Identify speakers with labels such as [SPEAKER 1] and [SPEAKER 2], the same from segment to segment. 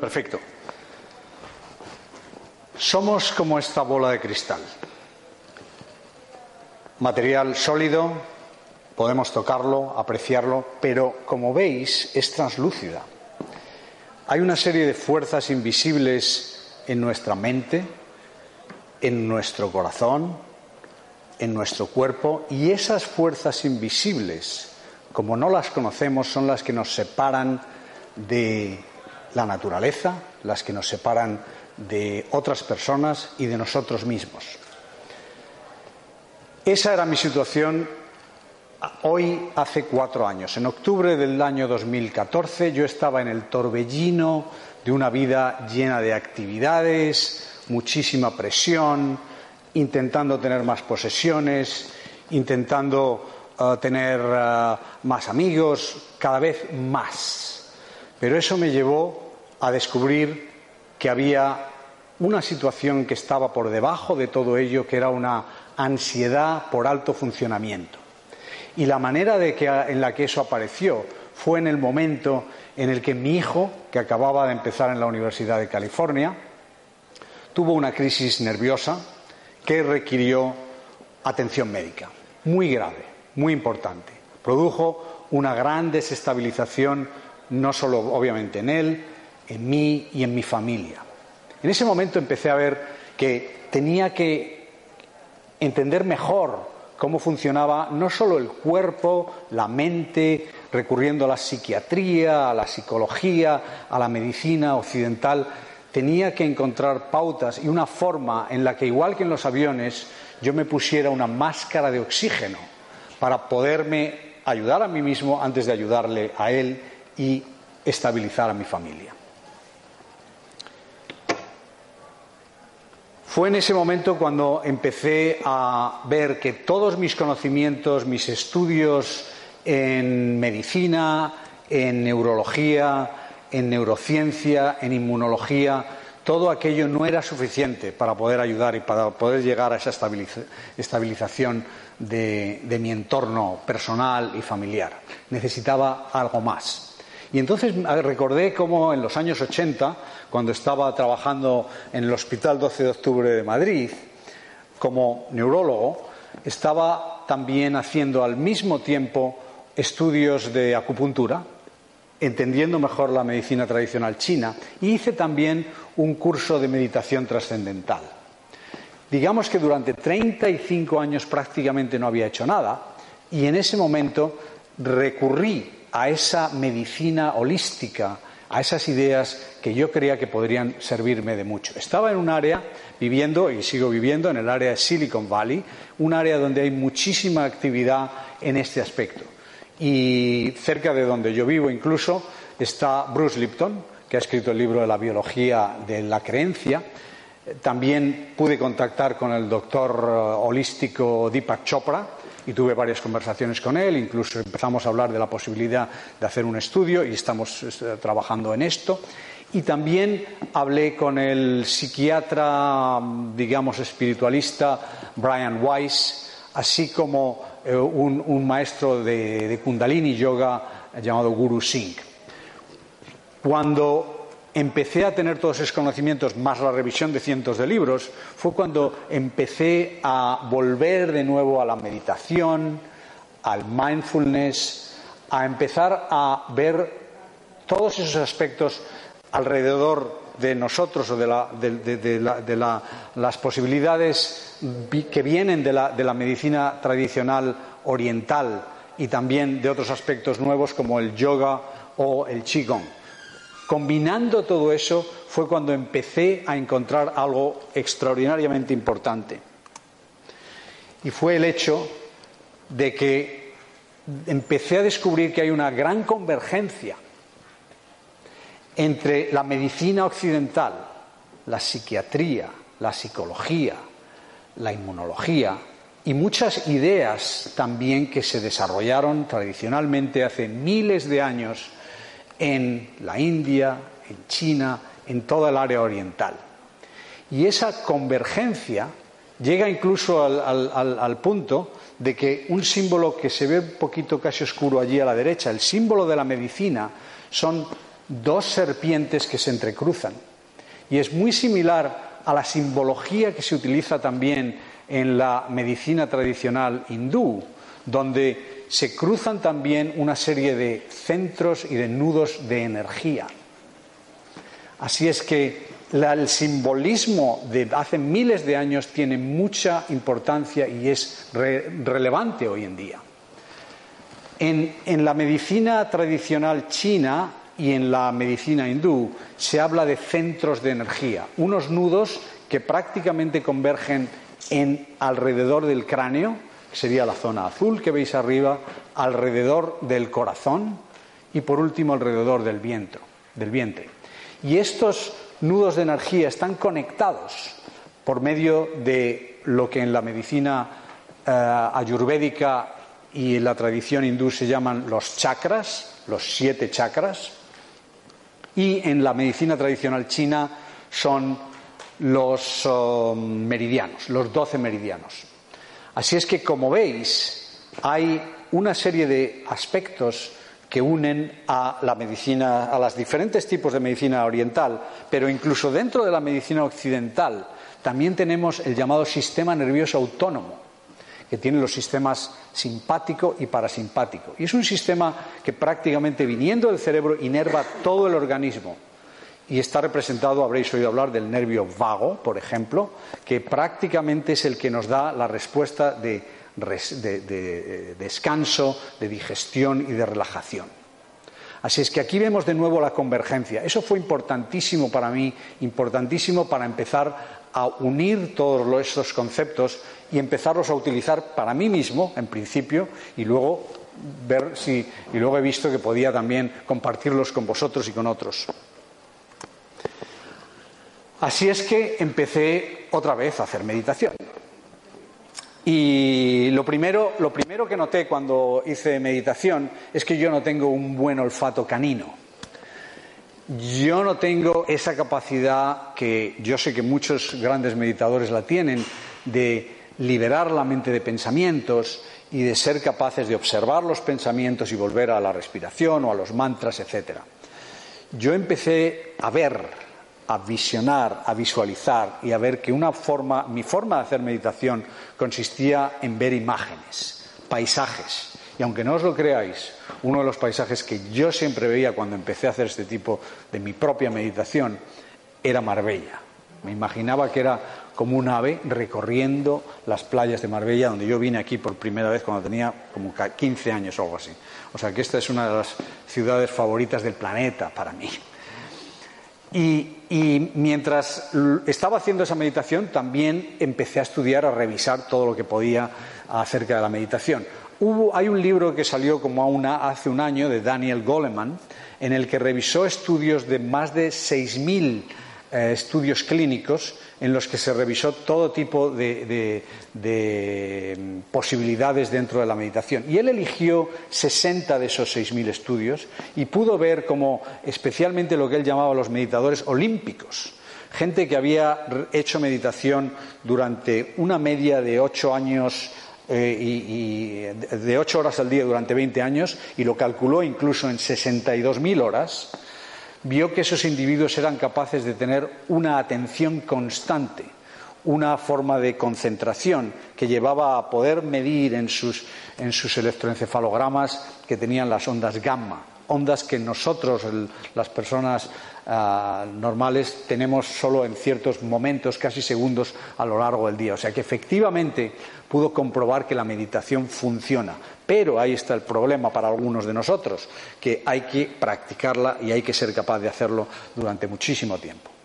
[SPEAKER 1] Perfecto. Somos como esta bola de cristal. Material sólido, podemos tocarlo, apreciarlo, pero como veis es translúcida. Hay una serie de fuerzas invisibles en nuestra mente, en nuestro corazón, en nuestro cuerpo, y esas fuerzas invisibles, como no las conocemos, son las que nos separan de la naturaleza, las que nos separan de otras personas y de nosotros mismos. Esa era mi situación hoy hace cuatro años. En octubre del año 2014 yo estaba en el torbellino de una vida llena de actividades, muchísima presión, intentando tener más posesiones, intentando uh, tener uh, más amigos, cada vez más. Pero eso me llevó a descubrir que había una situación que estaba por debajo de todo ello, que era una ansiedad por alto funcionamiento. Y la manera de que, en la que eso apareció fue en el momento en el que mi hijo, que acababa de empezar en la Universidad de California, tuvo una crisis nerviosa que requirió atención médica, muy grave, muy importante. Produjo una gran desestabilización, no solo obviamente en él, en mí y en mi familia. En ese momento empecé a ver que tenía que entender mejor cómo funcionaba no solo el cuerpo, la mente, recurriendo a la psiquiatría, a la psicología, a la medicina occidental, tenía que encontrar pautas y una forma en la que, igual que en los aviones, yo me pusiera una máscara de oxígeno para poderme ayudar a mí mismo antes de ayudarle a él y estabilizar a mi familia. Fue en ese momento cuando empecé a ver que todos mis conocimientos, mis estudios en medicina, en neurología, en neurociencia, en inmunología, todo aquello no era suficiente para poder ayudar y para poder llegar a esa estabilización de, mi entorno personal y familiar. Necesitaba algo más. Y entonces recordé cómo en los años 80, cuando estaba trabajando en el Hospital 12 de Octubre de Madrid, como neurólogo, estaba también haciendo al mismo tiempo estudios de acupuntura, entendiendo mejor la medicina tradicional china, y hice también un curso de meditación trascendental. Digamos que durante 35 años prácticamente no había hecho nada, y en ese momento recurrí a esa medicina holística, a esas ideas que yo creía que podrían servirme de mucho. Estaba en un área viviendo y sigo viviendo en el área de Silicon Valley, un área donde hay muchísima actividad en este aspecto. Y cerca de donde yo vivo incluso está Bruce Lipton, que ha escrito el libro de la biología de la creencia. También pude contactar con el doctor eh, holístico Deepak Chopra, y tuve varias conversaciones con él, incluso empezamos a hablar de la posibilidad de hacer un estudio y estamos eh, trabajando en esto. Y también hablé con el psiquiatra, digamos, espiritualista Brian Weiss, así como eh, un, maestro de, de Kundalini Yoga llamado Guru Singh. Cuando empecé a tener todos esos conocimientos, más la revisión de cientos de libros, fue cuando empecé a volver de nuevo a la meditación, al mindfulness, a empezar a ver todos esos aspectos alrededor de nosotros o de, las posibilidades que vienen de la medicina tradicional oriental y también de otros aspectos nuevos como el yoga o el qigong. Combinando todo eso fue cuando empecé a encontrar algo extraordinariamente importante. Y fue el hecho de que empecé a descubrir que hay una gran convergencia entre la medicina occidental, la psiquiatría, la psicología, la inmunología y muchas ideas también que se desarrollaron tradicionalmente hace miles de años en la India, en China, en toda el área oriental. Y esa convergencia Llega incluso al, punto de que un símbolo que se ve un poquito casi oscuro allí a la derecha, el símbolo de la medicina, son dos serpientes que se entrecruzan. Y es muy similar a la simbología que se utiliza también en la medicina tradicional hindú, donde se cruzan también una serie de centros y de nudos de energía. Así es que el simbolismo de hace miles de años tiene mucha importancia y es relevante hoy en día. En, la medicina tradicional china y en la medicina hindú se habla de centros de energía, unos nudos que prácticamente convergen en alrededor del cráneo, que sería la zona azul que veis arriba, alrededor del corazón y por último alrededor del vientre. Del vientre. Y estos nudos de energía están conectados por medio de lo que en la medicina eh, ayurvédica y en la tradición hindú se llaman los chakras, los siete chakras, y en la medicina tradicional china son los oh, meridianos, los doce meridianos. Así es que, como veis, hay una serie de aspectos que unen a la medicina, a los diferentes tipos de medicina oriental, pero incluso dentro de la medicina occidental también tenemos el llamado sistema nervioso autónomo, que tiene los sistemas simpático y parasimpático. Y es un sistema que prácticamente viniendo del cerebro inerva todo el organismo. Y está representado, habréis oído hablar del nervio vago, por ejemplo, que prácticamente es el que nos da la respuesta de de, descanso, de digestión y de relajación. Así es que aquí vemos de nuevo la convergencia. Eso fue importantísimo para mí, importantísimo para empezar a unir todos estos conceptos y empezarlos a utilizar para mí mismo, en principio, y luego ver si y luego he visto que podía también compartirlos con vosotros y con otros. Así es que empecé otra vez a hacer meditación. Y lo primero, lo primero que noté cuando hice meditación es que yo no tengo un buen olfato canino. Yo no tengo esa capacidad que yo sé que muchos grandes meditadores la tienen de liberar la mente de pensamientos y de ser capaces de observar los pensamientos y volver a la respiración o a los mantras, etc. Yo empecé a ver a visionar, a visualizar y a ver que una forma, mi forma de hacer meditación consistía en ver imágenes, paisajes. Y aunque no os lo creáis, uno de los paisajes que yo siempre veía cuando empecé a hacer este tipo de mi propia meditación era Marbella. Me imaginaba que era como un ave recorriendo las playas de Marbella, donde yo vine aquí por primera vez cuando tenía como 15 años o algo así. O sea que esta es una de las ciudades favoritas del planeta para mí. Y, mientras estaba haciendo esa meditación, también empecé a estudiar, a revisar todo lo que podía acerca de la meditación. Hay un libro que salió como hace un año de Daniel Goleman, en el que revisó estudios de más de 6.000 eh, estudios clínicos en los que se revisó todo tipo de, mm, posibilidades dentro de la meditación. Y él eligió 60 de esos 6.000 estudios y pudo ver como especialmente lo que él llamaba los meditadores olímpicos, gente que había hecho meditación durante una media de ocho años eh, y, de ocho horas al día durante 20 años y lo calculó incluso en 62.000 horas vio que esos individuos eran capaces de tener una atención constante, una forma de concentración que llevaba a poder medir en sus, electroencefalogramas que tenían las ondas gamma, ondas que nosotros, las personas ah, normales, tenemos solo en ciertos momentos, casi segundos, a lo largo del día. O sea que efectivamente pudo comprobar que la meditación funciona. Pero ahí está el problema para algunos de nosotros, que hay que practicarla y hay que ser capaz de hacerlo durante muchísimo tiempo.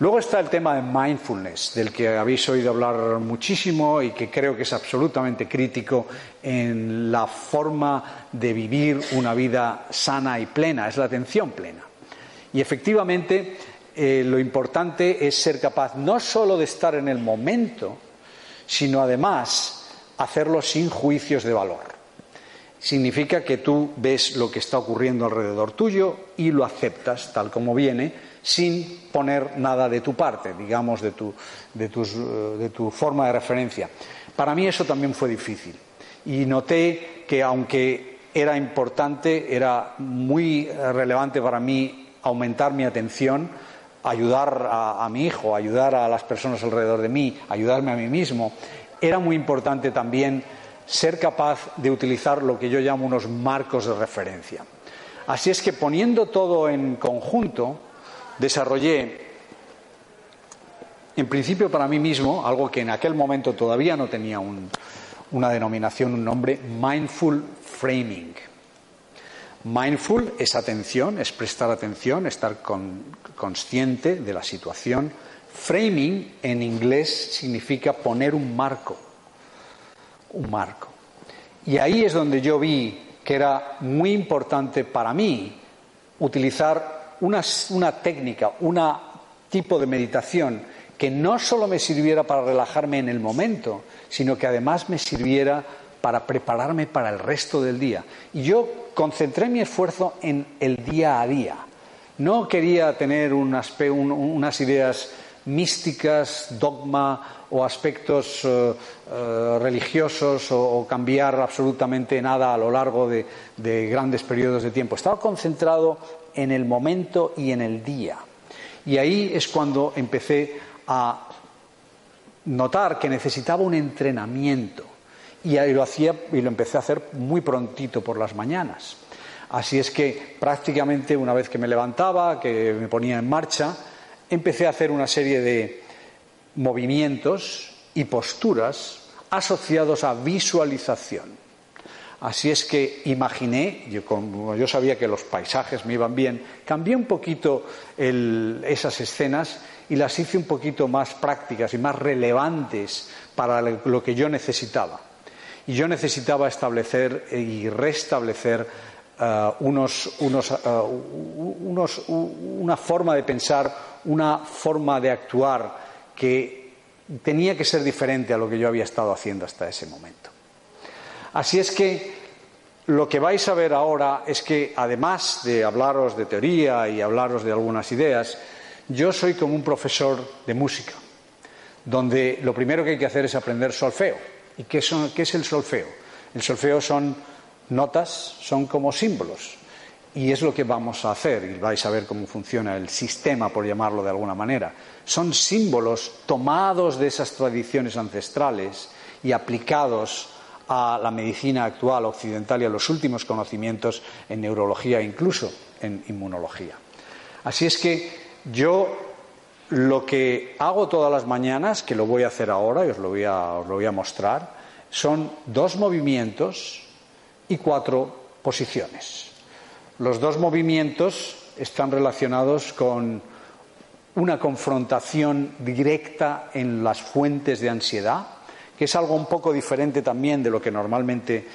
[SPEAKER 1] Luego está el tema de mindfulness, del que habéis oído hablar muchísimo y que creo que es absolutamente crítico en la forma de vivir una vida sana y plena, es la atención plena. Y efectivamente eh, lo importante es ser capaz no solo de estar en el momento, sino además hacerlo sin juicios de valor. Significa que tú ves lo que está ocurriendo alrededor tuyo y lo aceptas tal como viene, sin poner nada de tu parte, digamos, de tu, de tu forma de referencia. Para mí eso también fue difícil y noté que aunque era importante, era muy relevante para mí aumentar mi atención, ayudar a, mi hijo, ayudar a las personas alrededor de mí, ayudarme a mí mismo, era muy importante también ser capaz de utilizar lo que yo llamo unos marcos de referencia. Así es que poniendo todo en conjunto, desarrollé, en principio para mí mismo, algo que en aquel momento todavía no tenía una denominación, un nombre, mindful framing. Mindful es atención, es prestar atención, estar consciente de la situación. Framing en inglés significa poner un marco, un marco. Y ahí es donde yo vi que era muy importante para mí utilizar una, técnica, un tipo de meditación que no solo me sirviera para relajarme en el momento, sino que además me sirviera para prepararme para el resto del día. Y yo concentré mi esfuerzo en el día a día. No quería tener unas ideas místicas, dogma o aspectos eh, eh, religiosos o, cambiar absolutamente nada a lo largo de, de grandes periodos de tiempo. Estaba concentrado en el momento y en el día. Y ahí es cuando empecé a notar que necesitaba un entrenamiento y lo hacía y lo empecé a hacer muy prontito por las mañanas. Así es que prácticamente una vez que me levantaba, que me ponía en marcha, empecé a hacer una serie de movimientos y posturas asociados a visualización. Así es que imaginé, yo, como yo sabía que los paisajes me iban bien, cambié un poquito esas escenas y las hice un poquito más prácticas y más relevantes para lo que yo necesitaba. Y yo necesitaba establecer y restablecer eh, eh, una forma de pensar, una forma de actuar que tenía que ser diferente a lo que yo había estado haciendo hasta ese momento. Así es que lo que vais a ver ahora es que, además de hablaros de teoría y hablaros de algunas ideas, yo soy como un profesor de música, donde lo primero que hay que hacer es aprender solfeo ¿Y qué, es el solfeo? El solfeo son notas, son como símbolos. Y es lo que vamos a hacer, y vais a ver cómo funciona el sistema, por llamarlo de alguna manera. Son símbolos tomados de esas tradiciones ancestrales y aplicados a la medicina actual occidental y a los últimos conocimientos en neurología e incluso en inmunología. Así es que yo lo que hago todas las mañanas, que lo voy a hacer ahora y os lo voy a, mostrar, son dos movimientos y cuatro posiciones. Los dos movimientos están relacionados con una confrontación directa en las fuentes de ansiedad, que es algo un poco diferente también de lo que normalmente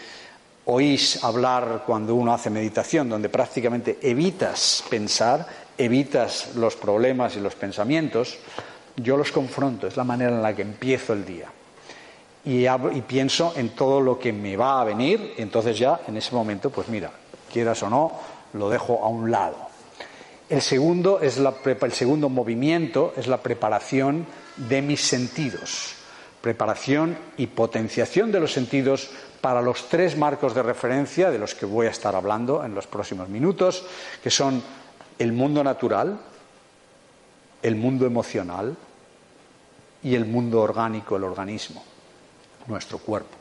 [SPEAKER 1] oís hablar cuando uno hace meditación, donde prácticamente evitas pensar, evitas los problemas y los pensamientos, yo los confronto, es la manera en la que empiezo el día. Y, pienso en todo lo que me va a venir, entonces ya en ese momento, pues mira, quieras o no, lo dejo a un lado. El segundo, es el segundo movimiento es la preparación de mis sentidos, preparación y potenciación de los sentidos para los tres marcos de referencia de los que voy a estar hablando en los próximos minutos, que son el mundo natural, el mundo emocional y el mundo orgánico, el organismo, nuestro cuerpo.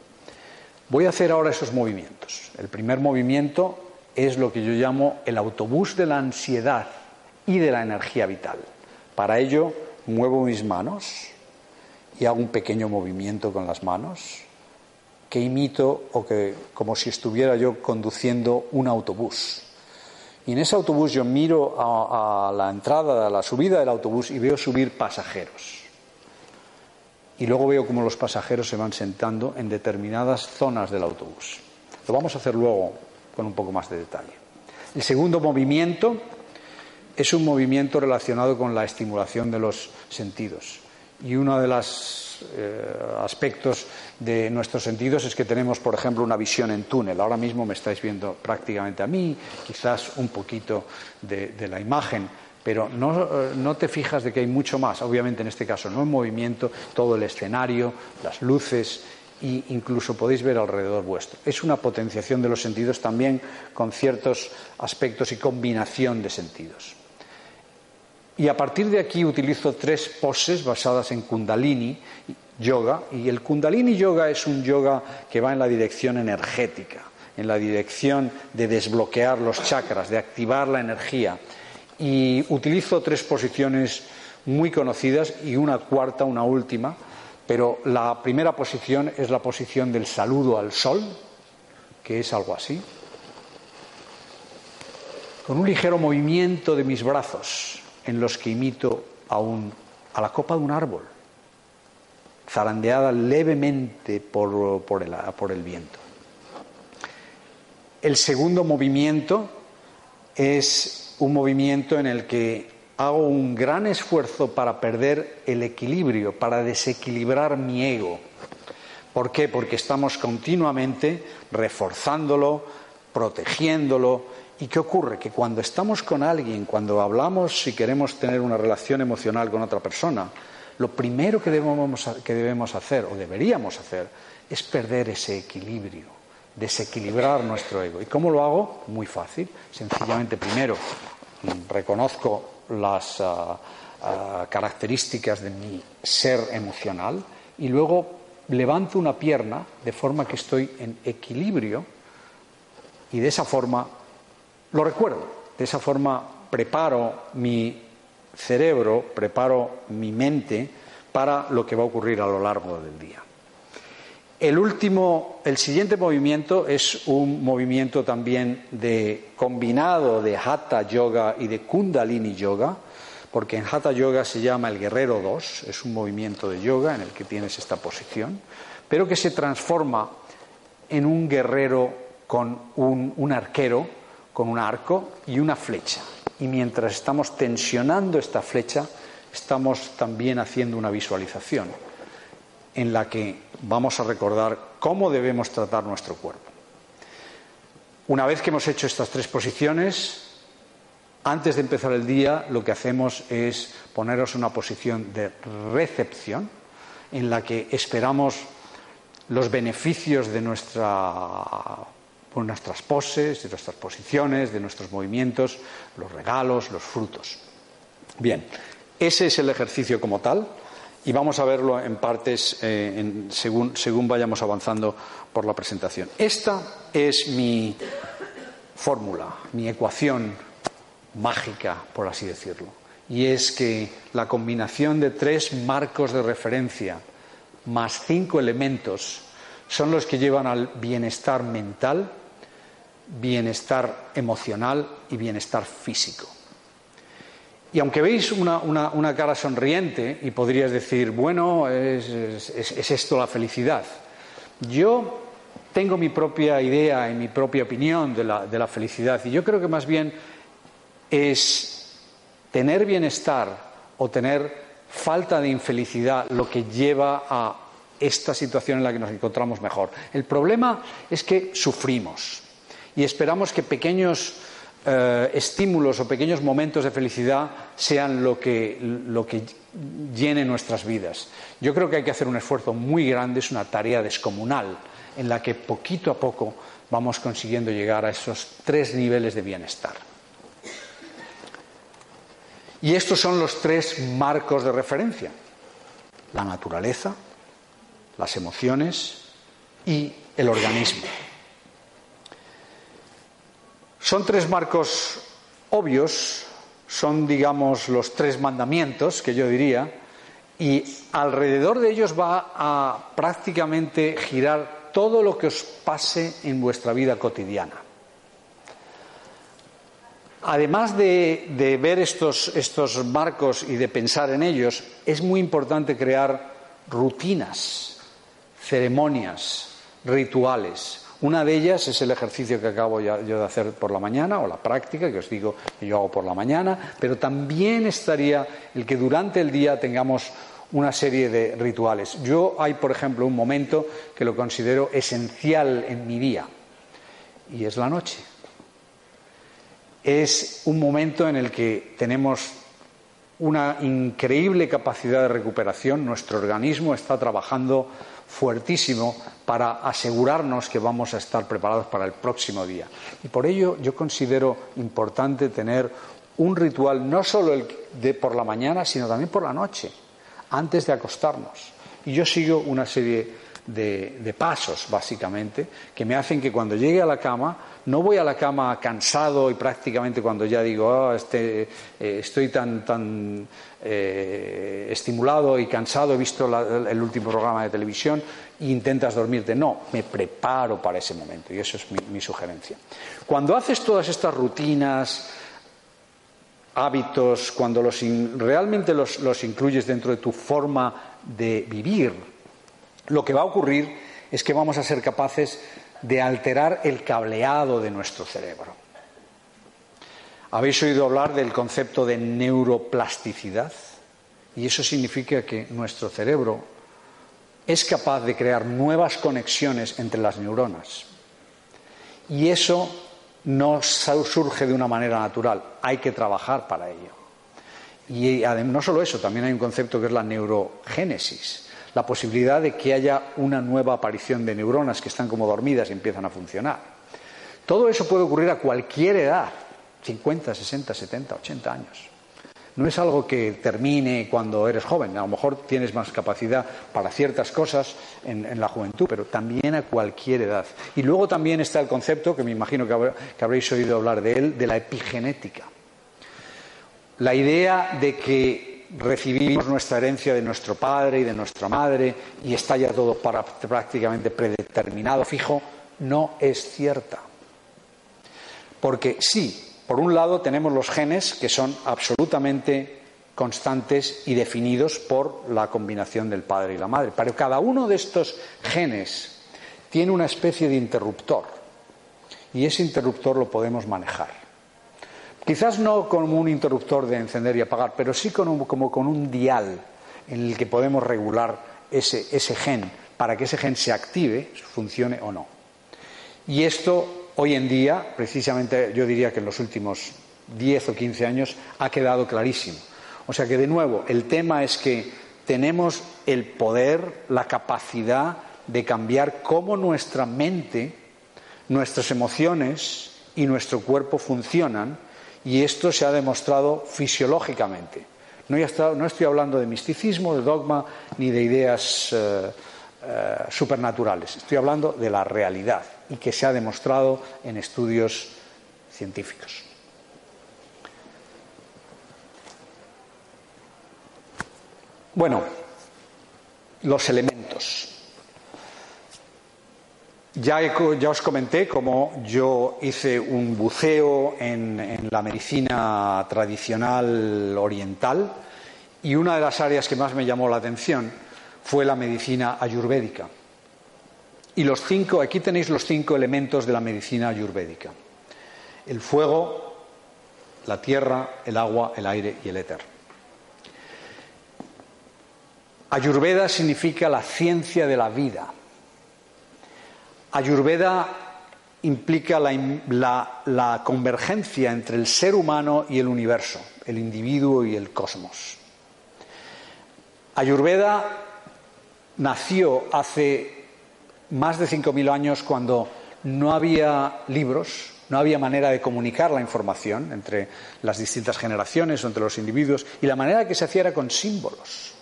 [SPEAKER 1] Voy a hacer ahora esos movimientos. El primer movimiento es lo que yo llamo el autobús de la ansiedad y de la energía vital. Para ello muevo mis manos y hago un pequeño movimiento con las manos que imito o que como si estuviera yo conduciendo un autobús. Y en ese autobús yo miro a, la entrada, a la subida del autobús y veo subir pasajeros. Y luego veo cómo los pasajeros se van sentando en determinadas zonas del autobús. Lo vamos a hacer luego con un poco más de detalle. El segundo movimiento es un movimiento relacionado con la estimulación de los sentidos. Y uno de los eh, aspectos de nuestros sentidos es que tenemos, por ejemplo, una visión en túnel. Ahora mismo me estáis viendo prácticamente a mí, quizás un poquito de, la imagen, pero no, eh, no, te fijas de que hay mucho más. Obviamente en este caso no en movimiento, todo el escenario, las luces e incluso podéis ver alrededor vuestro. Es una potenciación de los sentidos también con ciertos aspectos y combinación de sentidos. Y a partir de aquí utilizo tres poses basadas en kundalini yoga. Y el kundalini yoga es un yoga que va en la dirección energética, en la dirección de desbloquear los chakras, de activar la energía. Y utilizo tres posiciones muy conocidas y una cuarta, una última, pero la primera posición es la posición del saludo al sol, que es algo así, con un ligero movimiento de mis brazos en los que imito a, a la copa de un árbol, zarandeada levemente por, el, por el viento. El segundo movimiento es un movimiento en el que hago un gran esfuerzo para perder el equilibrio, para desequilibrar mi ego. ¿Por qué? Porque estamos continuamente reforzándolo, protegiéndolo. ¿Y qué ocurre? Que cuando estamos con alguien, cuando hablamos y queremos tener una relación emocional con otra persona, lo primero que debemos, que debemos hacer, o deberíamos hacer, es perder ese equilibrio, desequilibrar nuestro ego. ¿Y cómo lo hago? Muy fácil. Sencillamente, primero, reconozco las ah, ah, características de mi ser emocional y luego levanto una pierna de forma que estoy en equilibrio y de esa forma lo recuerdo, de esa forma preparo mi cerebro, preparo mi mente para lo que va a ocurrir a lo largo del día. El último, el siguiente movimiento es un movimiento también de combinado de Hatha Yoga y de Kundalini Yoga, porque en Hatha Yoga se llama el Guerrero 2, es un movimiento de yoga en el que tienes esta posición, pero que se transforma en un guerrero con un, un arquero, con un arco y una flecha. Y mientras estamos tensionando esta flecha, estamos también haciendo una visualización en la que vamos a recordar cómo debemos tratar nuestro cuerpo. Una vez que hemos hecho estas tres posiciones, antes de empezar el día lo que hacemos es poneros una posición de recepción en la que esperamos los beneficios de nuestra, nuestras poses, de nuestras posiciones, de nuestros movimientos, los regalos, los frutos. Bien, ese es el ejercicio como tal y vamos a verlo en partes eh, según, según vayamos avanzando por la presentación. Esta es mi fórmula, mi ecuación mágica, por así decirlo. Y es que la combinación de tres marcos de referencia más cinco elementos son los que llevan al bienestar mental, bienestar emocional y bienestar físico. Y aunque veis una, cara sonriente y podrías decir, bueno, es, esto la felicidad, yo tengo mi propia idea y mi propia opinión de la, de la felicidad y yo creo que más bien es tener bienestar o tener falta de infelicidad lo que lleva a esta situación en la que nos encontramos mejor. El problema es que sufrimos y esperamos que pequeños eh, estímulos o pequeños momentos de felicidad sean lo que, lo que llene nuestras vidas. Yo creo que hay que hacer un esfuerzo muy grande, es una tarea descomunal, en la que poquito a poco vamos consiguiendo llegar a esos tres niveles de bienestar. Y estos son los tres marcos de referencia. La naturaleza, las emociones y el organismo. Son tres marcos obvios, son, digamos, los tres mandamientos, que yo diría, y alrededor de ellos va a prácticamente girar todo lo que os pase en vuestra vida cotidiana. Además de, ver estos, estos marcos y de pensar en ellos, es muy importante crear rutinas, ceremonias, rituales, una de ellas es el ejercicio que acabo yo de hacer por la mañana, o la práctica que os digo que yo hago por la mañana, pero también estaría el que durante el día tengamos una serie de rituales. Yo hay, por ejemplo, un momento que lo considero esencial en mi día, y es la noche. es un momento en el que tenemos una increíble capacidad de recuperación. Nuestro organismo está trabajando fuertísimo para asegurarnos que vamos a estar preparados para el próximo día. Y por ello yo considero importante tener un ritual no solo el de por la mañana, sino también por la noche, antes de acostarnos. Y yo sigo una serie de, pasos, básicamente, que me hacen que cuando llegue a la cama, no voy a la cama cansado y prácticamente cuando ya digo, oh, este, eh, estoy tan, tan eh, estimulado y cansado, he visto el último programa de televisión, e intentas dormirte. No, me preparo para ese momento y eso es mi, sugerencia. Cuando haces todas estas rutinas, hábitos, cuando los realmente los incluyes dentro de tu forma de vivir, lo que va a ocurrir es que vamos a ser capaces de alterar el cableado de nuestro cerebro. Habéis oído hablar del concepto de neuroplasticidad y eso significa que nuestro cerebro es capaz de crear nuevas conexiones entre las neuronas. Y eso no surge de una manera natural, hay que trabajar para ello. Y no solo eso, también hay un concepto que es la neurogénesis, la posibilidad de que haya una nueva aparición de neuronas que están como dormidas y empiezan a funcionar. Todo eso puede ocurrir a cualquier edad, 50, 60, 70, 80 años. No es algo que termine cuando eres joven, a lo mejor tienes más capacidad para ciertas cosas en, la juventud, pero también a cualquier edad. Y luego también está el concepto, que me imagino que habréis oído hablar de él, de la epigenética. La idea de que recibimos nuestra herencia de nuestro padre y de nuestra madre y está ya todo prácticamente predeterminado, fijo, no es cierta. Porque sí, por un lado tenemos los genes que son absolutamente constantes y definidos por la combinación del padre y la madre, pero cada uno de estos genes tiene una especie de interruptor y ese interruptor lo podemos manejar. Quizás no como un interruptor de encender y apagar, pero sí como con un dial en el que podemos regular ese, ese gen para que ese gen se active, funcione o no. Y esto hoy en día, precisamente yo diría que en los últimos 10 o 15 años, ha quedado clarísimo. O sea que, de nuevo, el tema es que tenemos el poder, la capacidad de cambiar cómo nuestra mente, nuestras emociones y nuestro cuerpo funcionan y esto se ha demostrado fisiológicamente. No, estoy hablando de misticismo, de dogma, ni de ideas eh, eh, supernaturales. Estoy hablando de la realidad y que se ha demostrado en estudios científicos. Bueno, los elementos. Ya, os comenté cómo yo hice un buceo en, la medicina tradicional oriental y una de las áreas que más me llamó la atención fue la medicina ayurvédica. Y los cinco, aquí tenéis los cinco elementos de la medicina ayurvédica. El fuego, la tierra, el agua, el aire y el éter. Ayurveda significa la ciencia de la vida Ayurveda implica la, convergencia entre el ser humano y el universo, el individuo y el cosmos. Ayurveda nació hace más de 5.000 años cuando no había libros, no había manera de comunicar la información entre las distintas generaciones o entre los individuos, y la manera que se hacía era con símbolos.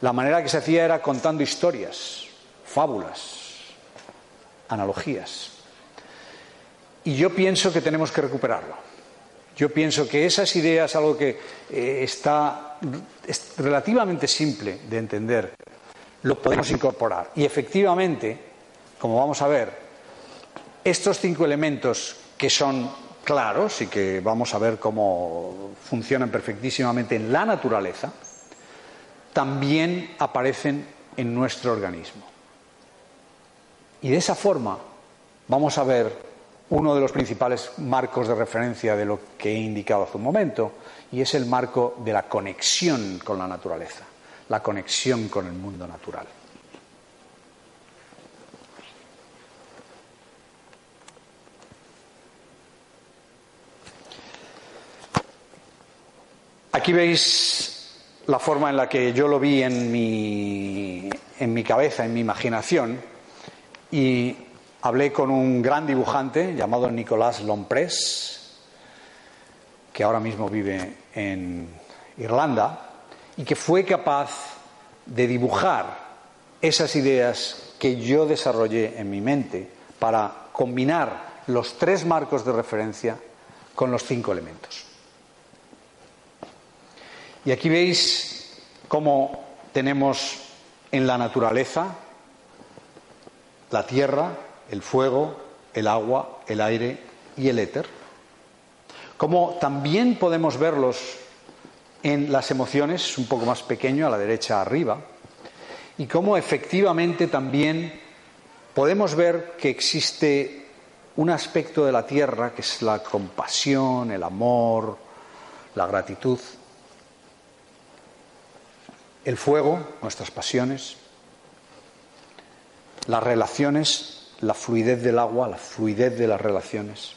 [SPEAKER 1] La manera que se hacía era contando historias, fábulas, analogías. Y yo pienso que tenemos que recuperarlo. Yo pienso que esas ideas, algo que eh, está es relativamente simple de entender, lo podemos incorporar. Y efectivamente, como vamos a ver, estos cinco elementos que son claros y que vamos a ver cómo funcionan perfectísimamente en la naturaleza, también aparecen en nuestro organismo. Y de esa forma vamos a ver uno de los principales marcos de referencia de lo que he indicado hace un momento, y es el marco de la conexión con la naturaleza, la conexión con el mundo natural. Aquí veis la forma en la que yo lo vi en mi, en mi cabeza, en mi imaginación, y hablé con un gran dibujante llamado Nicolás Lomprés, que ahora mismo vive en Irlanda, y que fue capaz de dibujar esas ideas que yo desarrollé en mi mente para combinar los tres marcos de referencia con los cinco elementos. Y aquí veis cómo tenemos en la naturaleza la tierra, el fuego, el agua, el aire y el éter. Como también podemos verlos en las emociones, un poco más pequeño, a la derecha arriba, y cómo efectivamente también podemos ver que existe un aspecto de la tierra que es la compasión, el amor, la gratitud, el fuego, nuestras pasiones, las relaciones, la fluidez del agua, la fluidez de las relaciones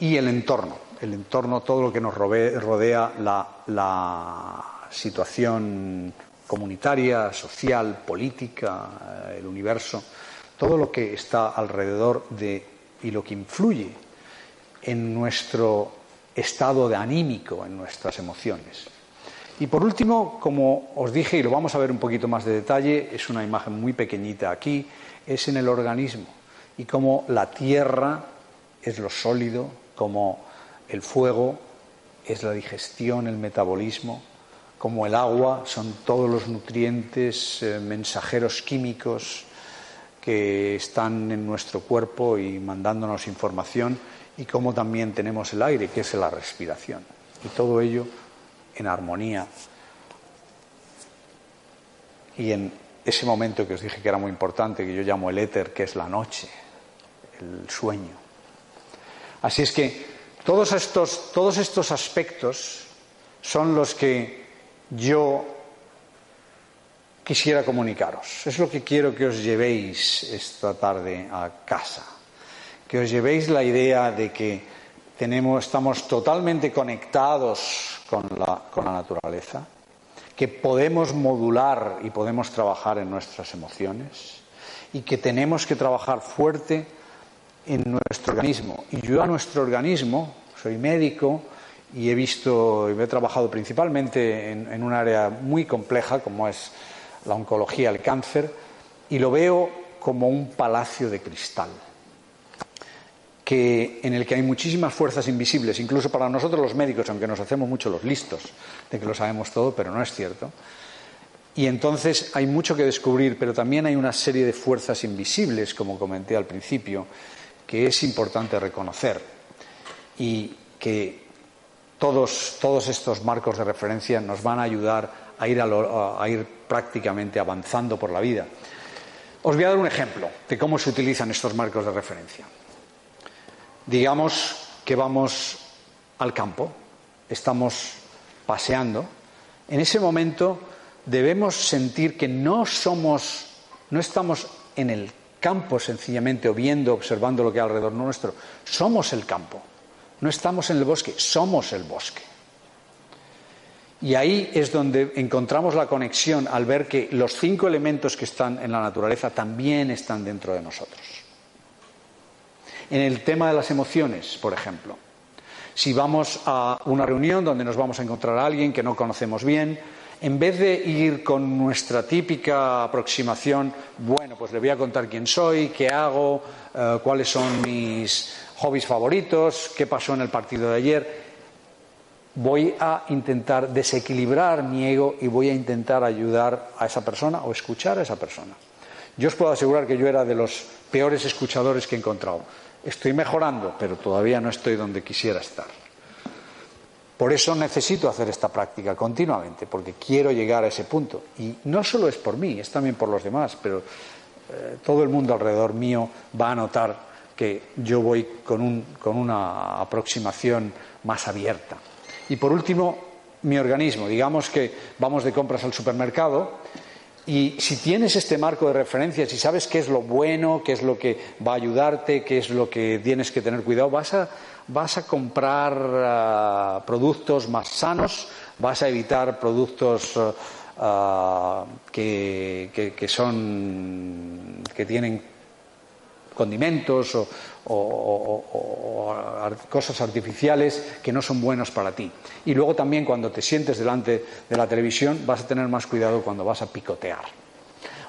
[SPEAKER 1] y el entorno, el entorno, todo lo que nos rodea, la, situación comunitaria, social, política, eh, el universo, todo lo que está alrededor de y lo que influye en nuestro estado de anímico, en nuestras emociones. Y por último, como os dije, y lo vamos a ver un poquito más de detalle, es una imagen muy pequeñita aquí, es en el organismo y como la tierra es lo sólido, como el fuego es la digestión, el metabolismo, como el agua son todos los nutrientes, eh, mensajeros químicos que están en nuestro cuerpo y mandándonos información, y como también tenemos el aire, que es la respiración. Y todo ello en armonía y en ese momento que os dije que era muy importante, que yo llamo el éter, que es la noche, el sueño. Así es que todos estos, todos estos aspectos son los que yo quisiera comunicaros. Es lo que quiero que os llevéis esta tarde a casa. Que os llevéis la idea de que estamos totalmente conectados con la, con la naturaleza, que podemos modular y podemos trabajar en nuestras emociones y que tenemos que trabajar fuerte en nuestro organismo. Y yo a nuestro organismo, soy médico y he visto y he trabajado principalmente en, en un área muy compleja como es la oncología, el cáncer, y lo veo como un palacio de cristal que, en el que hay muchísimas fuerzas invisibles, incluso para nosotros los médicos, aunque nos hacemos mucho los listos de que lo sabemos todo, pero no es cierto. Y entonces hay mucho que descubrir, pero también hay una serie de fuerzas invisibles, como comenté al principio, que es importante reconocer y que todos, todos estos marcos de referencia nos van a ayudar a ir, a ir prácticamente avanzando por la vida. Os voy a dar un ejemplo de cómo se utilizan estos marcos de referencia. Digamos que vamos al campo, estamos paseando. En ese momento debemos sentir que no somos, no estamos en el campo sencillamente o viendo, observando lo que hay alrededor nuestro. Somos el campo. No estamos en el bosque, somos el bosque. Y ahí es donde encontramos la conexión al ver que los cinco elementos que están en la naturaleza también están dentro de nosotros. En el tema de las emociones, por ejemplo. Si vamos a una reunión donde nos vamos a encontrar a alguien que no conocemos bien, en vez de ir con nuestra típica aproximación, bueno, pues le voy a contar quién soy, qué hago, eh, cuáles son mis hobbies favoritos, qué pasó en el partido de ayer, voy a intentar desequilibrar mi ego y voy a intentar ayudar a esa persona o escuchar a esa persona. Yo os puedo asegurar que yo era de los peores escuchadores que he encontrado. Estoy mejorando, pero todavía no estoy donde quisiera estar. Por eso necesito hacer esta práctica continuamente, porque quiero llegar a ese punto. Y no solo es por mí, es también por los demás, pero eh, todo el mundo alrededor mío va a notar que yo voy con, con una aproximación más abierta. Y por último, mi organismo. Digamos que vamos de compras al supermercado Y si tienes este marco de referencia, si sabes qué es lo bueno, qué es lo que va a ayudarte, qué es lo que tienes que tener cuidado, vas a, vas a comprar ah, productos más sanos, vas a evitar productos ah, que, que, son que tienen condimentos o, o, cosas artificiales que no son buenas para ti. Y luego también cuando te sientes delante de la televisión vas a tener más cuidado cuando vas a picotear.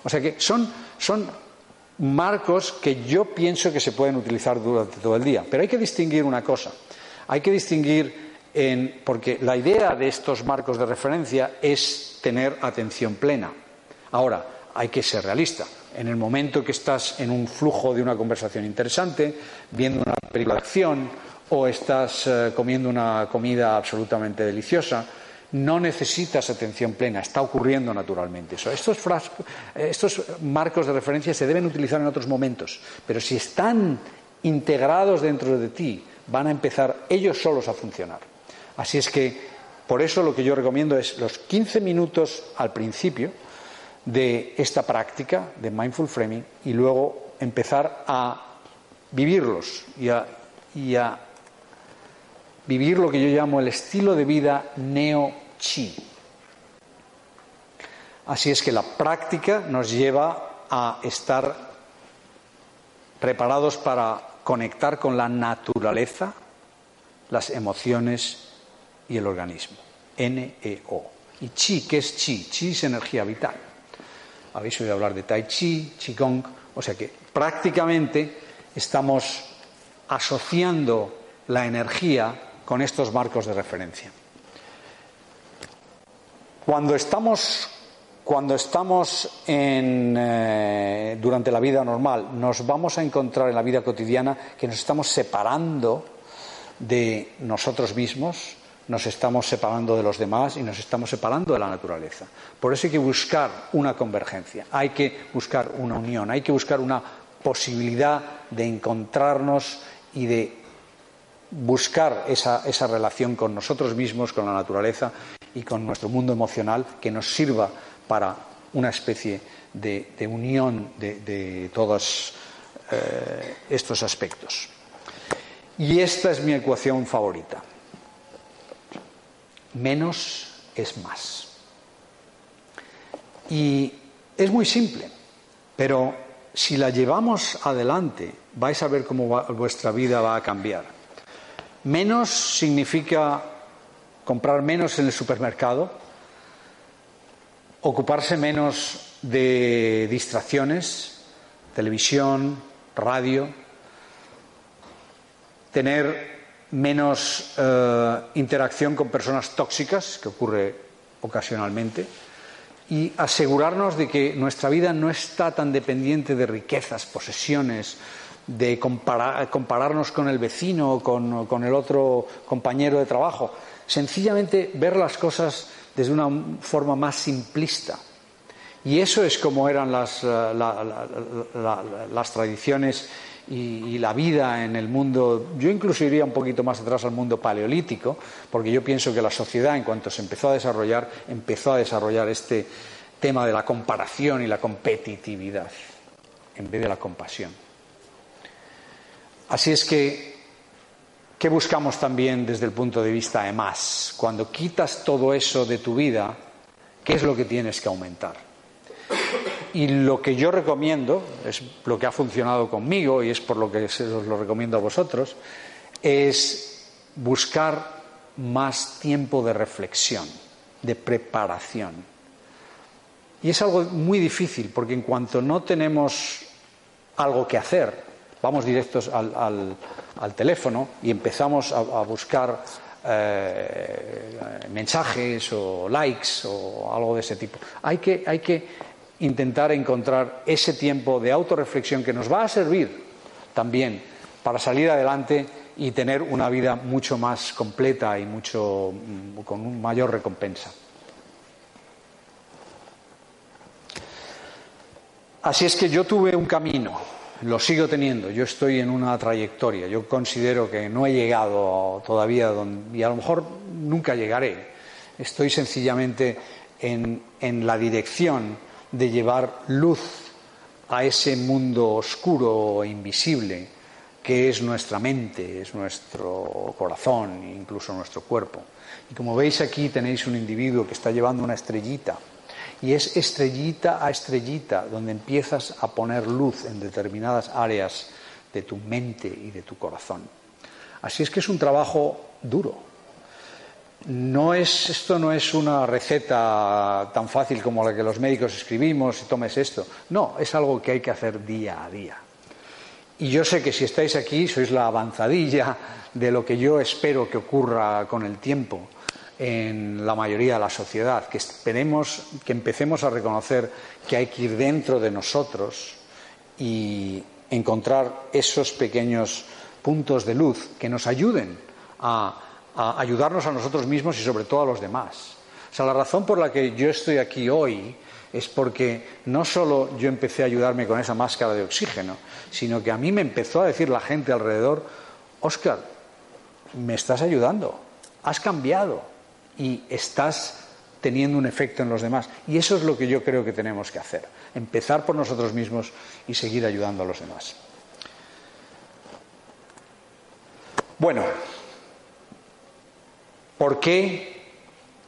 [SPEAKER 1] O sea que son, son marcos que yo pienso que se pueden utilizar durante todo el día. Pero hay que distinguir una cosa. Hay que distinguir en, porque la idea de estos marcos de referencia es tener atención plena. Ahora, hay que ser realista en el momento que estás en un flujo de una conversación interesante, viendo una película de acción o estás eh, comiendo una comida absolutamente deliciosa, no necesitas atención plena, está ocurriendo naturalmente eso. Estos, estos marcos de referencia se deben utilizar en otros momentos, pero si están integrados dentro de ti, van a empezar ellos solos a funcionar. Así es que, por eso lo que yo recomiendo es los 15 minutos al principio, de esta práctica de mindful framing y luego empezar a vivirlos y a, vivir lo que yo llamo el estilo de vida neo-chi. Así es que la práctica nos lleva a estar preparados para conectar con la naturaleza, las emociones y el organismo. N-E-O. ¿Y chi qué es chi? Chi es energía vital habéis oído hablar de Tai Chi, Qigong, o sea que prácticamente estamos asociando la energía con estos marcos de referencia. Cuando estamos, cuando estamos eh, durante la vida normal, nos vamos a encontrar en la vida cotidiana que nos estamos separando de nosotros mismos, nos estamos separando de los demás y nos estamos separando de la naturaleza. Por eso hay que buscar una convergencia, hay que buscar una unión, hay que buscar una posibilidad de encontrarnos y de buscar esa, relación con nosotros mismos, con la naturaleza y con nuestro mundo emocional que nos sirva para una especie de, unión de, todos eh, estos aspectos. Y esta es mi ecuación favorita menos es más. Y es muy simple, pero si la llevamos adelante, vais a ver cómo vuestra vida va a cambiar. Menos significa comprar menos en el supermercado, ocuparse menos de distracciones, televisión, radio, tener menos eh, interacción con personas tóxicas, que ocurre ocasionalmente, y asegurarnos de que nuestra vida no está tan dependiente de riquezas, posesiones, de compararnos con el vecino o con, el otro compañero de trabajo. Sencillamente ver las cosas desde una forma más simplista. Y eso es como eran las, eh, las tradiciones y, la vida en el mundo, yo incluso iría un poquito más atrás al mundo paleolítico, porque yo pienso que la sociedad, en cuanto se empezó a desarrollar, empezó a desarrollar este tema de la comparación y la competitividad, en vez de la compasión. Así es que, ¿qué buscamos también desde el punto de vista de más? Cuando quitas todo eso de tu vida, ¿qué es lo que tienes que aumentar? Y lo que yo recomiendo, es lo que ha funcionado conmigo y es por lo que os lo recomiendo a vosotros, es buscar más tiempo de reflexión, de preparación. Y es algo muy difícil porque en cuanto no tenemos algo que hacer, vamos directos al, teléfono y empezamos a, buscar eh, mensajes o likes o algo de ese tipo. Hay que, hay que intentar encontrar ese tiempo de autorreflexión que nos va a servir también para salir adelante y tener una vida mucho más completa y mucho mm, con mayor recompensa. Así es que yo tuve un camino, lo sigo teniendo, yo estoy en una trayectoria, yo considero que no he llegado todavía y a lo mejor nunca llegaré. Estoy sencillamente en, en la dirección de llevar luz a ese mundo oscuro e invisible que es nuestra mente, es nuestro corazón, incluso nuestro cuerpo. Y como veis aquí tenéis un individuo que está llevando una estrellita y es estrellita a estrellita donde empiezas a poner luz en determinadas áreas de tu mente y de tu corazón. Así es que es un trabajo duro. No es, esto no es una receta tan fácil como la que los médicos escribimos y tomes esto. No, es algo que hay que hacer día a día. Y yo sé que si estáis aquí sois la avanzadilla de lo que yo espero que ocurra con el tiempo en la mayoría de la sociedad, que esperemos que empecemos a reconocer que hay que ir dentro de nosotros y encontrar esos pequeños puntos de luz que nos ayuden a, a, ayudarnos a nosotros mismos y sobre todo a los demás. O sea, la razón por la que yo estoy aquí hoy es porque no solo yo empecé a ayudarme con esa máscara de oxígeno, sino que a mí me empezó a decir la gente alrededor, Oscar, me estás ayudando, has cambiado, y estás teniendo un efecto en los demás. Y eso es lo que yo creo que tenemos que hacer, empezar por nosotros mismos y seguir ayudando a los demás. Bueno, ¿por qué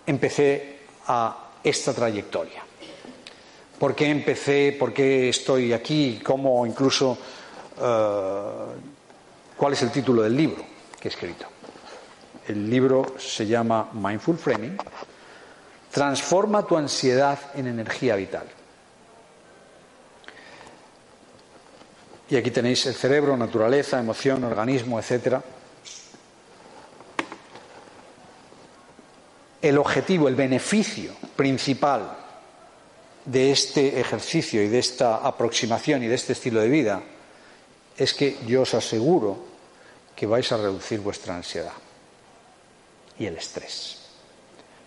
[SPEAKER 1] empecé a esta trayectoria? ¿Por qué empecé? ¿Por qué estoy aquí? ¿Cómo incluso? Uh, ¿Cuál es el título del libro que he escrito? El libro se llama Mindful Framing. Transforma tu ansiedad en energía vital. Y aquí tenéis el cerebro, naturaleza, emoción, organismo, etc. El objetivo, el beneficio principal de este ejercicio y de esta aproximación y de este estilo de vida es que yo os aseguro que vais a reducir vuestra ansiedad y el estrés.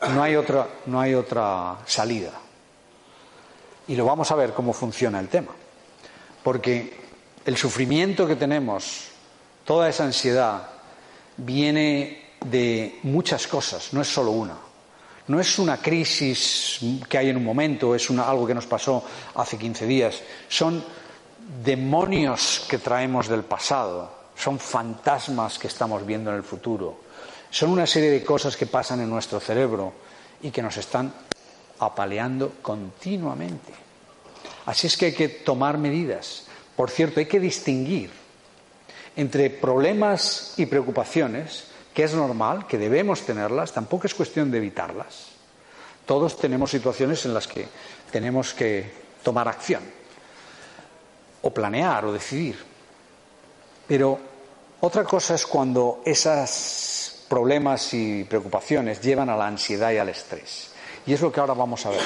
[SPEAKER 1] No hay otra, no hay otra salida. Y lo vamos a ver cómo funciona el tema. Porque el sufrimiento que tenemos, toda esa ansiedad, viene de muchas cosas, no es solo una. No es una crisis que hay en un momento, es algo que nos pasó hace 15 días. Son demonios que traemos del pasado, son fantasmas que estamos viendo en el futuro son una serie de cosas que pasan en nuestro cerebro y que nos están apaleando continuamente. Así es que hay que tomar medidas. Por cierto, hay que distinguir entre problemas y preocupaciones, que es normal, que debemos tenerlas, tampoco es cuestión de evitarlas. Todos tenemos situaciones en las que tenemos que tomar acción, o planear, o decidir. Pero otra cosa es cuando esas problemas y preocupaciones llevan a la ansiedad y al estrés. Y es lo que ahora vamos a ver.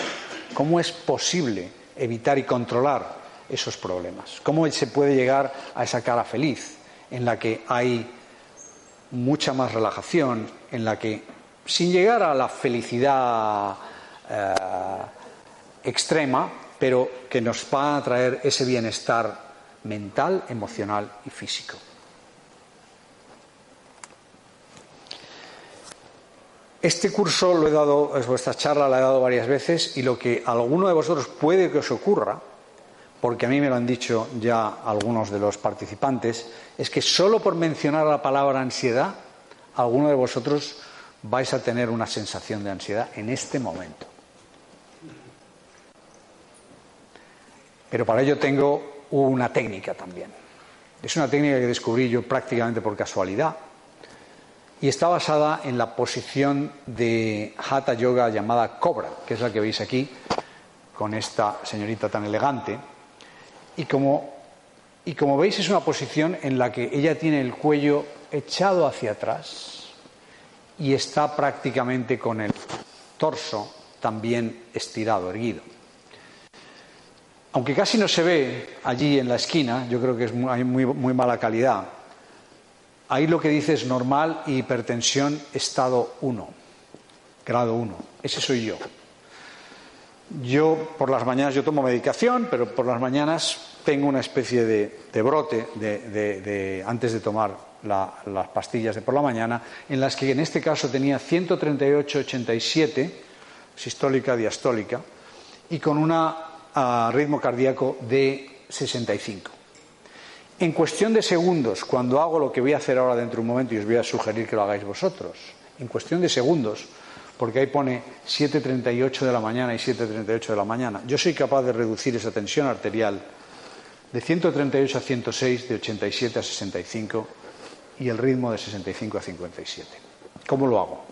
[SPEAKER 1] ¿Cómo es posible evitar y controlar esos problemas? ¿Cómo se puede llegar a esa cara feliz en la que hay mucha más relajación, en la que, sin llegar a la felicidad eh, extrema, pero que nos va a traer ese bienestar mental, emocional y físico? Este curso lo he dado, vuestra charla la he dado varias veces y lo que a alguno de vosotros puede que os ocurra, porque a mí me lo han dicho ya algunos de los participantes, es que solo por mencionar la palabra ansiedad, alguno de vosotros vais a tener una sensación de ansiedad en este momento. Pero para ello tengo una técnica también. Es una técnica que descubrí yo prácticamente por casualidad y está basada en la posición de Hatha Yoga llamada Cobra, que es la que veis aquí, con esta señorita tan elegante. Y como, y como veis es una posición en la que ella tiene el cuello echado hacia atrás y está prácticamente con el torso también estirado, erguido. Aunque casi no se ve allí en la esquina, yo creo que es muy, muy mala calidad, Ahí lo que dice es normal y hipertensión estado 1, grado 1. Ese soy yo. Yo por las mañanas yo tomo medicación, pero por las mañanas tengo una especie de, brote de, antes de tomar las pastillas de por la mañana, en las que en este caso tenía 138-87 sistólica diastólica y con una ritmo cardíaco de 65. En cuestión de segundos, cuando hago lo que voy a hacer ahora dentro de un momento y os voy a sugerir que lo hagáis vosotros, en cuestión de segundos, porque ahí pone 7.38 de la mañana y 7.38 de la mañana, yo soy capaz de reducir esa tensión arterial de 138 a 106, de 87 a 65 y el ritmo de 65 a 57. ¿Cómo lo hago?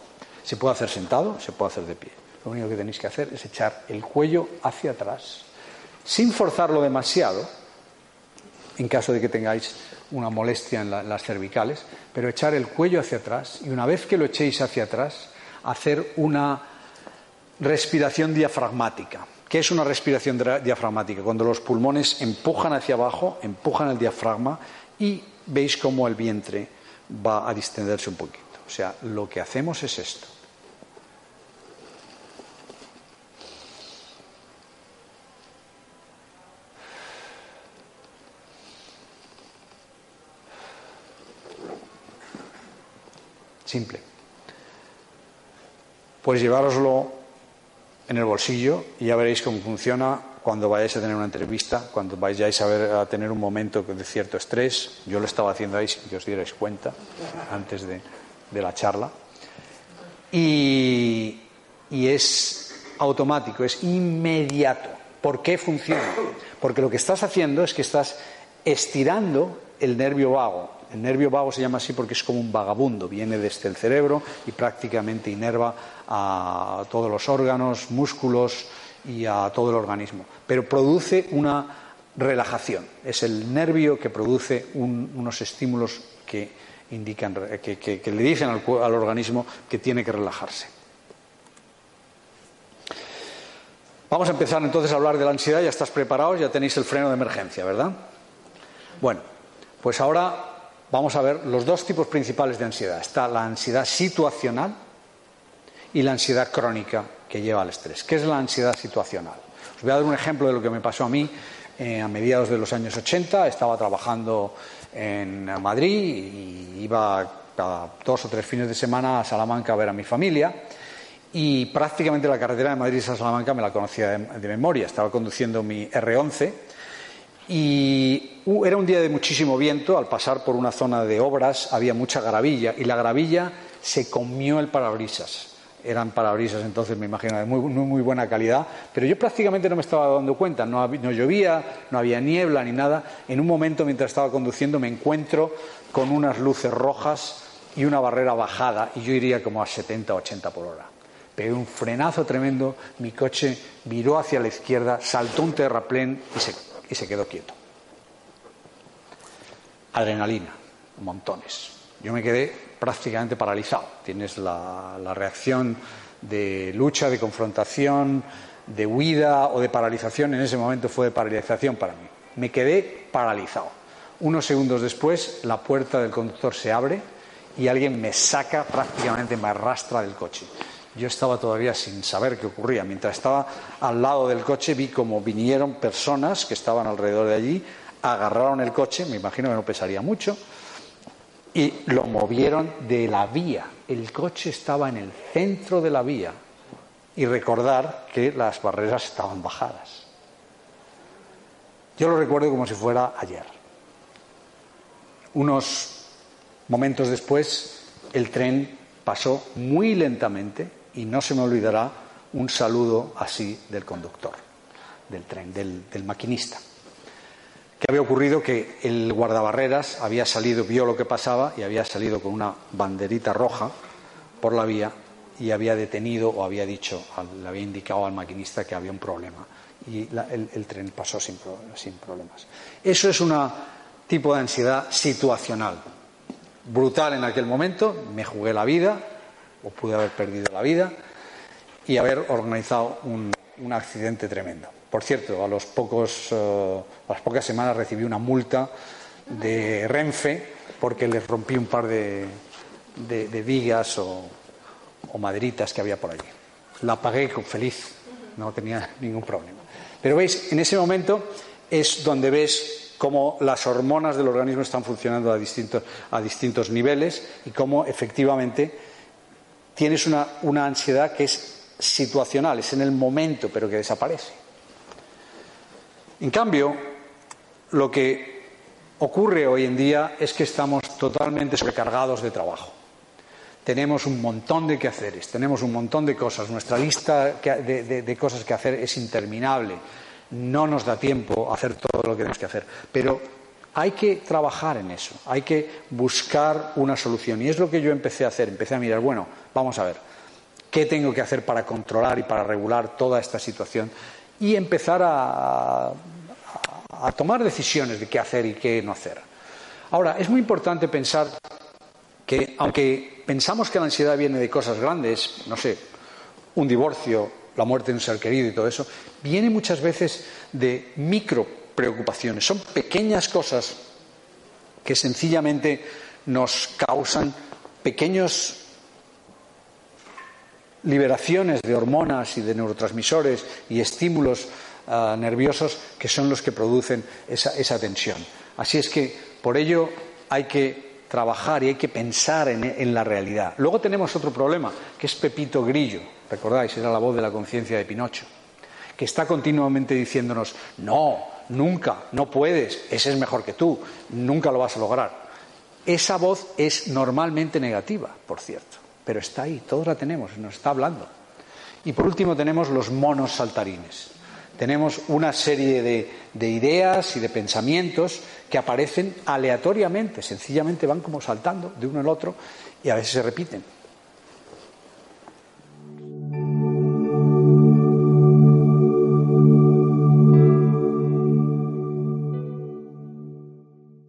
[SPEAKER 1] Se puede hacer sentado, se puede hacer de pie. Lo único que tenéis que hacer es echar el cuello hacia atrás, sin forzarlo demasiado, en caso de que tengáis una molestia en las cervicales, pero echar el cuello hacia atrás y una vez que lo echéis hacia atrás, hacer una respiración diafragmática. ¿Qué es una respiración diafragmática? Cuando los pulmones empujan hacia abajo, empujan el diafragma y veis cómo el vientre va a distenderse un poquito. O sea, lo que hacemos es esto. Simple. Pues llevároslo en el bolsillo y ya veréis cómo funciona cuando vayáis a tener una entrevista, cuando vayáis a, ver, a tener un momento de cierto estrés. Yo lo estaba haciendo ahí que os dierais cuenta antes de, la charla. Y es automático, es inmediato. ¿Por qué funciona? Porque lo que estás haciendo es que estás estirando el nervio vago, el nervio vago se llama así porque es como un vagabundo, viene desde el cerebro y prácticamente inerva a todos los órganos, músculos y a todo el organismo. Pero produce una relajación. Es el nervio que produce unos estímulos que indican, que, le dicen al, organismo que tiene que relajarse. Vamos a empezar entonces a hablar de la ansiedad. Ya estás preparado, ya tenéis el freno de emergencia, ¿verdad? Bueno, pues ahora vamos a ver los dos tipos principales de ansiedad. Está la ansiedad situacional y la ansiedad crónica que lleva al estrés. ¿Qué es la ansiedad situacional? Os voy a dar un ejemplo de lo que me pasó a mí eh, a mediados de los años 80. Estaba trabajando en Madrid y iba cada dos o tres fines de semana a Salamanca a ver a mi familia. Y prácticamente la carretera de Madrid a Salamanca me la conocía de memoria. Estaba conduciendo mi R11 y era un día de muchísimo viento, al pasar por una zona de obras había mucha gravilla y la gravilla se comió el parabrisas. Eran parabrisas entonces, me imagino, de muy, muy, buena calidad, pero yo prácticamente no me estaba dando cuenta, no, llovía, no había niebla ni nada. En un momento, mientras estaba conduciendo, me encuentro con unas luces rojas y una barrera bajada y yo iría como a 70 o 80 por hora. Pegué un frenazo tremendo, mi coche viró hacia la izquierda, saltó un terraplén y se y se quedó quieto. Adrenalina, montones. Yo me quedé prácticamente paralizado. Tienes la, reacción de lucha, de confrontación, de huida o de paralización. En ese momento fue de paralización para mí. Me quedé paralizado. Unos segundos después, la puerta del conductor se abre y alguien me saca, prácticamente me arrastra del coche. Yo estaba todavía sin saber qué ocurría. Mientras estaba al lado del coche vi como vinieron personas que estaban alrededor de allí, agarraron el coche, me imagino que no pesaría mucho, y lo movieron de la vía. El coche estaba en el centro de la vía. Y recordar que las barreras estaban bajadas. Yo lo recuerdo como si fuera ayer. Unos momentos después, el tren pasó muy lentamente y no se me olvidará un saludo así del conductor del tren, del, maquinista. ¿Qué había ocurrido? Que el guardabarreras había salido, vio lo que pasaba y había salido con una banderita roja por la vía y había detenido o había dicho, le había indicado al maquinista que había un problema y el, tren pasó sin, sin problemas. Eso es un tipo de ansiedad situacional, brutal en aquel momento, me jugué la vida, o pude haber perdido la vida y haber organizado un, accidente tremendo. Por cierto, a, los pocos, eh, a las pocas semanas recibí una multa de Renfe porque les rompí un par de, de, vigas o, o, maderitas que había por allí. La pagué con feliz, no tenía ningún problema. Pero veis, en ese momento es donde ves cómo las hormonas del organismo están funcionando a distintos, a distintos niveles y cómo efectivamente tienes una, ansiedad que es situacional, es en el momento, pero que desaparece. En cambio, lo que ocurre hoy en día es que estamos totalmente sobrecargados de trabajo. Tenemos un montón de quehaceres, tenemos un montón de cosas. Nuestra lista de, de cosas que hacer es interminable. No nos da tiempo a hacer todo lo que tenemos que hacer. Pero hay que trabajar en eso, hay que buscar una solución. Y es lo que yo empecé a hacer. Empecé a mirar, bueno, vamos a ver, ¿qué tengo que hacer para controlar y para regular toda esta situación? Y empezar a, tomar decisiones de qué hacer y qué no hacer. Ahora, es muy importante pensar que, aunque pensamos que la ansiedad viene de cosas grandes, no sé, un divorcio, la muerte de un ser querido y todo eso, viene muchas veces de micro preocupaciones. Son pequeñas cosas que sencillamente nos causan pequeños liberaciones de hormonas y de neurotransmisores y estímulos ah, nerviosos que son los que producen esa, tensión. Así es que por ello hay que trabajar y hay que pensar en, en, la realidad. Luego tenemos otro problema, que es Pepito Grillo. ¿Recordáis? Era la voz de la conciencia de Pinocho, que está continuamente diciéndonos, no, nunca, no puedes, ese es mejor que tú, nunca lo vas a lograr. Esa voz es normalmente negativa, por cierto, pero está ahí, todos la tenemos, nos está hablando. Y por último tenemos los monos saltarines. Tenemos una serie de, ideas y de pensamientos que aparecen aleatoriamente, sencillamente van como saltando de uno al otro y a veces se repiten.